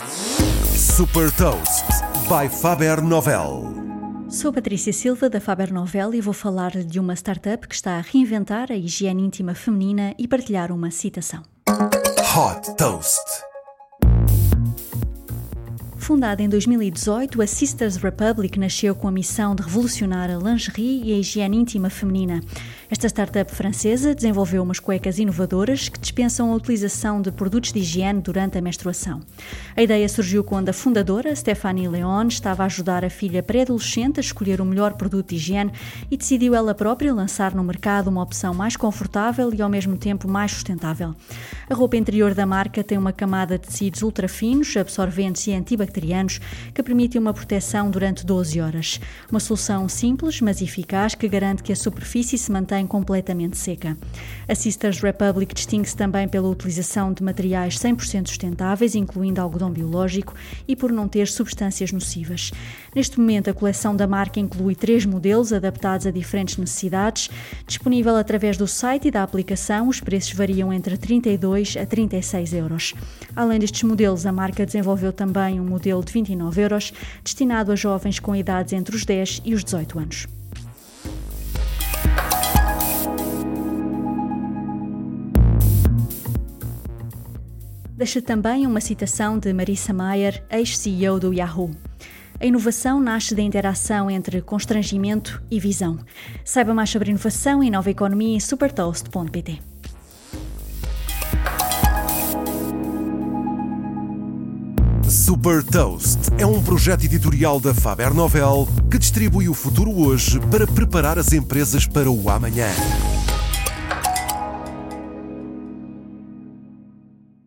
Super Toast by Faber Novel. Sou Patrícia Silva da Faber Novel e vou falar de uma startup que está a reinventar a higiene íntima feminina e partilhar uma citação. Hot Toast. Fundada em 2018, a Sisters Republic nasceu com a missão de revolucionar a lingerie e a higiene íntima feminina. Esta startup francesa desenvolveu umas cuecas inovadoras que dispensam a utilização de produtos de higiene durante a menstruação. A ideia surgiu quando a fundadora, Stephanie Leon, estava a ajudar a filha pré-adolescente a escolher o melhor produto de higiene e decidiu ela própria lançar no mercado uma opção mais confortável e ao mesmo tempo mais sustentável. A roupa interior da marca tem uma camada de tecidos ultra finos, absorventes e antibacterianos que permitem uma proteção durante 12 horas. Uma solução simples, mas eficaz, que garante que a superfície se mantenha completamente seca. A Sisters Republic distingue-se também pela utilização de materiais 100% sustentáveis, incluindo algodão biológico, e por não ter substâncias nocivas. Neste momento, a coleção da marca inclui três modelos adaptados a diferentes necessidades, disponível através do site e da aplicação. Os preços variam entre 32 a 36 euros. Além destes modelos, a marca desenvolveu também um modelo de 29 euros, destinado a jovens com idades entre os 10 e os 18 anos. Deixa também uma citação de Marissa Mayer, ex-CEO do Yahoo. A inovação nasce da interação entre constrangimento e visão. Saiba mais sobre inovação e nova economia em supertoast.pt. Super Toast é um projeto editorial da Faber Novel que distribui o futuro hoje para preparar as empresas para o amanhã.